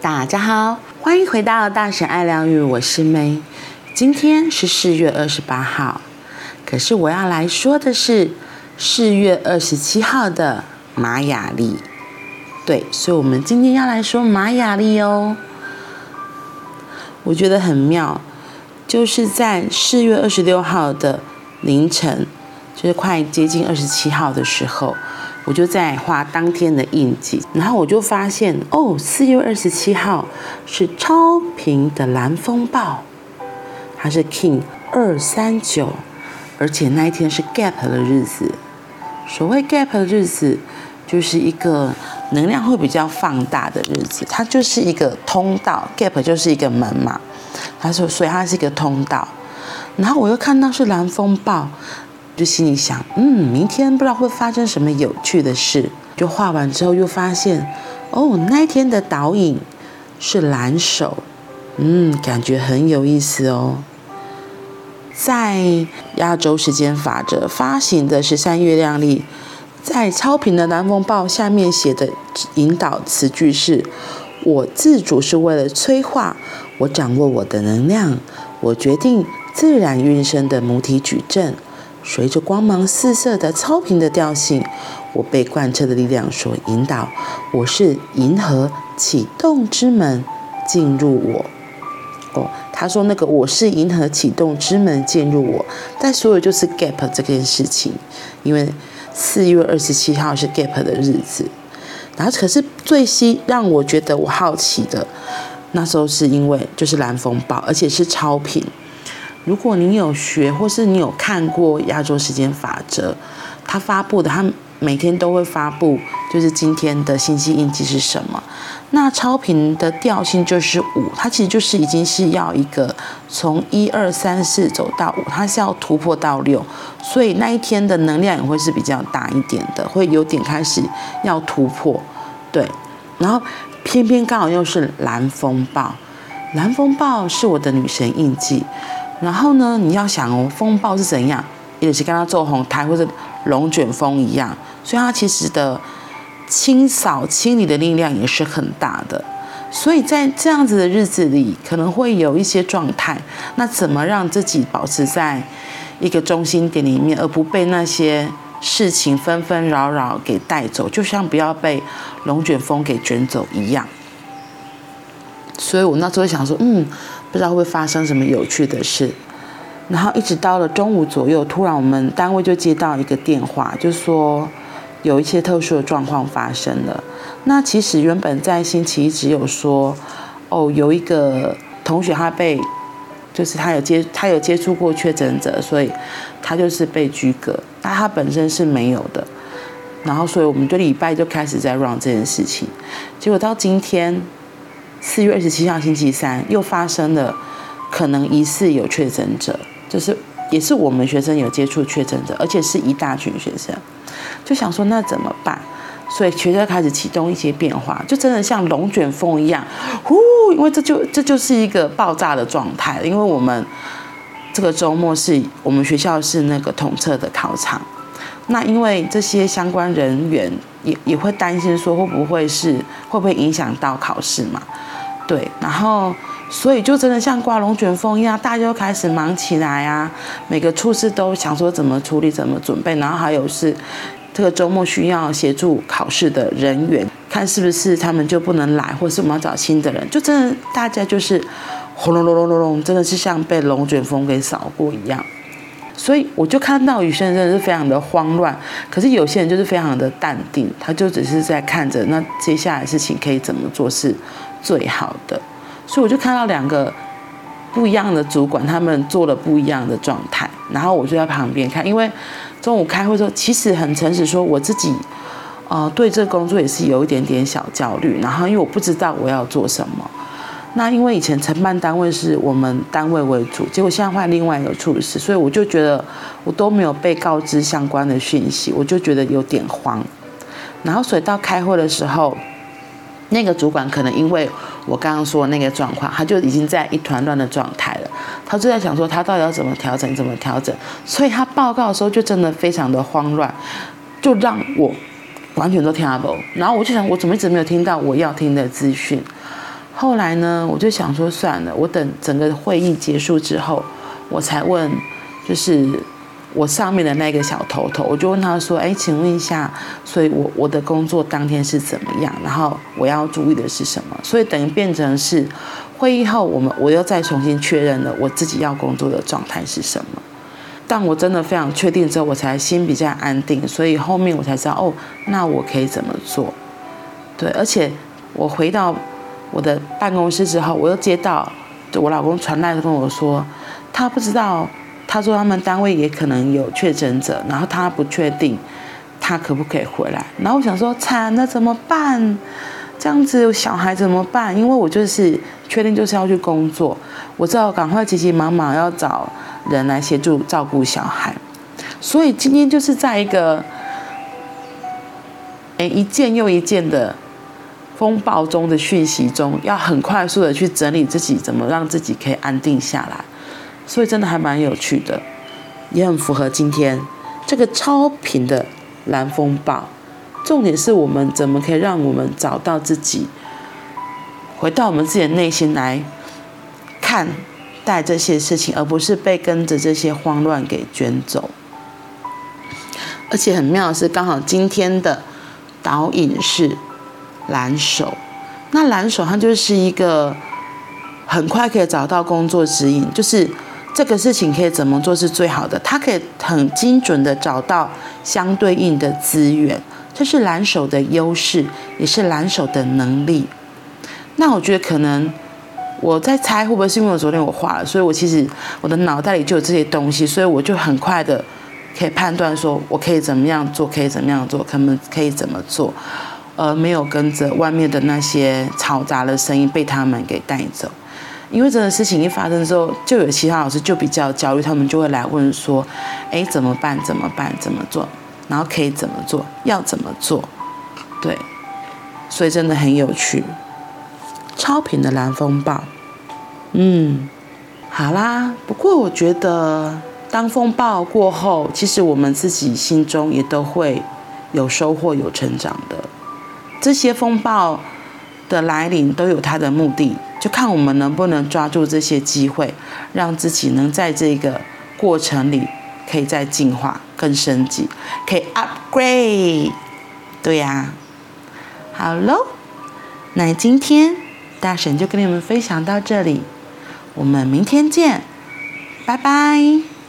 大家好，欢迎回到大神爱疗愈，我是 May。今天是四月二十八号，可是我要来说的是四月二十七号的玛雅历。对，所以我们今天要来说玛雅历哦。我觉得很妙，就是在四月二十六号的凌晨，就是快接近二十七号的时候。我就在画当天的印记，然后我就发现哦，四月二十七号是超频的蓝风暴，它是 King 二三九，而且那一天是 Gap 的日子。所谓 Gap 的日子，就是一个能量会比较放大的日子，它就是一个通道，Gap 就是一个门嘛。他说，所以它是一个通道。然后我又看到是蓝风暴。就心里想，嗯，明天不知道会发生什么有趣的事。就画完之后，又发现，哦，那一天的导引是蓝手，嗯，感觉很有意思哦。在亚洲时间法则发行的十三月亮历，在超频的蓝风暴下面写的引导词句是：我自主是为了催化，我掌握我的能量，我决定自然运生的母体矩阵。随着光芒四射的超频的调性，我被贯彻的力量所引导。我是银河启动之门，进入我。哦，他说那个我是银河启动之门，进入我。但所有就是 gap 这件事情，因为四月二十七号是 gap 的日子。然后可是最吸让我觉得我好奇的，那时候是因为就是蓝风暴，而且是超频。如果你有学，或是你有看过亚洲时间法则，他发布的，他每天都会发布，就是今天的星系印记是什么。那超频的调性就是五，它其实就是已经是要一个从一二三四走到五，它是要突破到六，所以那一天的能量也会是比较大一点的，会有点开始要突破，对。然后偏偏刚好又是蓝风暴，蓝风暴是我的女神印记。然后呢，你要想哦，风暴是怎样？也是跟它做红台或者龙卷风一样，所以它其实的清扫清理的力量也是很大的。所以在这样子的日子里，可能会有一些状态。那怎么让自己保持在一个中心点里面，而不被那些事情纷纷扰扰给带走？就像不要被龙卷风给卷走一样。所以我那时候想说，嗯。不知道会发生什么有趣的事，然后一直到了中午左右，突然我们单位就接到一个电话，就说有一些特殊的状况发生了。那其实原本在星期一只有说，哦，有一个同学他被，就是他有接他有接触过确诊者，所以他就是被居隔，但他本身是没有的。然后所以我们就礼拜就开始在 run 这件事情，结果到今天。四月二十七号星期三又发生了，可能疑似有确诊者，就是也是我们学生有接触确诊者，而且是一大群学生，就想说那怎么办？所以学校开始启动一些变化，就真的像龙卷风一样，呼！因为这就这就是一个爆炸的状态，因为我们这个周末是我们学校是那个统测的考场，那因为这些相关人员也也会担心说会不会是会不会影响到考试嘛？对，然后所以就真的像刮龙卷风一样，大家都开始忙起来啊。每个处室都想说怎么处理、怎么准备，然后还有是这个周末需要协助考试的人员，看是不是他们就不能来，或是我们要找新的人。就真的大家就是轰隆隆隆隆隆，真的是像被龙卷风给扫过一样。所以我就看到有些人真的是非常的慌乱，可是有些人就是非常的淡定，他就只是在看着那接下来事情可以怎么做是最好的。所以我就看到两个不一样的主管，他们做了不一样的状态，然后我就在旁边看，因为中午开会的时候，其实很诚实说，我自己呃对这工作也是有一点点小焦虑，然后因为我不知道我要做什么。那因为以前承办单位是我们单位为主，结果现在换另外一个处室，所以我就觉得我都没有被告知相关的讯息，我就觉得有点慌。然后所以到开会的时候，那个主管可能因为我刚刚说的那个状况，他就已经在一团乱的状态了，他就在想说他到底要怎么调整，怎么调整，所以他报告的时候就真的非常的慌乱，就让我完全都听不懂。然后我就想，我怎么一直没有听到我要听的资讯？后来呢，我就想说算了，我等整个会议结束之后，我才问，就是我上面的那个小头头，我就问他说：“哎，请问一下，所以我我的工作当天是怎么样？然后我要注意的是什么？所以等于变成是会议后，我们我又再重新确认了我自己要工作的状态是什么。但我真的非常确定之后，我才心比较安定，所以后面我才知道哦，那我可以怎么做？对，而且我回到。我的办公室之后，我又接到我老公传来的跟我说，他不知道，他说他们单位也可能有确诊者，然后他不确定他可不可以回来。然后我想说，惨了怎么办？这样子小孩怎么办？因为我就是确定就是要去工作，我知道赶快急急忙忙要找人来协助照顾小孩。所以今天就是在一个，诶，一件又一件的。风暴中的讯息中，要很快速的去整理自己，怎么让自己可以安定下来，所以真的还蛮有趣的，也很符合今天这个超频的蓝风暴。重点是我们怎么可以让我们找到自己，回到我们自己的内心来看待这些事情，而不是被跟着这些慌乱给卷走。而且很妙的是，刚好今天的导引是。蓝手，那蓝手它就是一个很快可以找到工作指引，就是这个事情可以怎么做是最好的，它可以很精准的找到相对应的资源，这是蓝手的优势，也是蓝手的能力。那我觉得可能我在猜会不会是因为我昨天我画了，所以我其实我的脑袋里就有这些东西，所以我就很快的可以判断说我可以怎么样做，可以怎么样做，可能可以怎么做。而没有跟着外面的那些嘈杂的声音被他们给带走，因为这个事情一发生之后，就有其他老师就比较焦虑，他们就会来问说：“哎，怎么办？怎么办？怎么做？然后可以怎么做？要怎么做？”对，所以真的很有趣。超频的蓝风暴，嗯，好啦。不过我觉得，当风暴过后，其实我们自己心中也都会有收获、有成长的。这些风暴的来临都有它的目的，就看我们能不能抓住这些机会，让自己能在这个过程里可以再进化、更升级，可以 upgrade。对呀，好喽，那今天大婶就跟你们分享到这里，我们明天见，拜拜。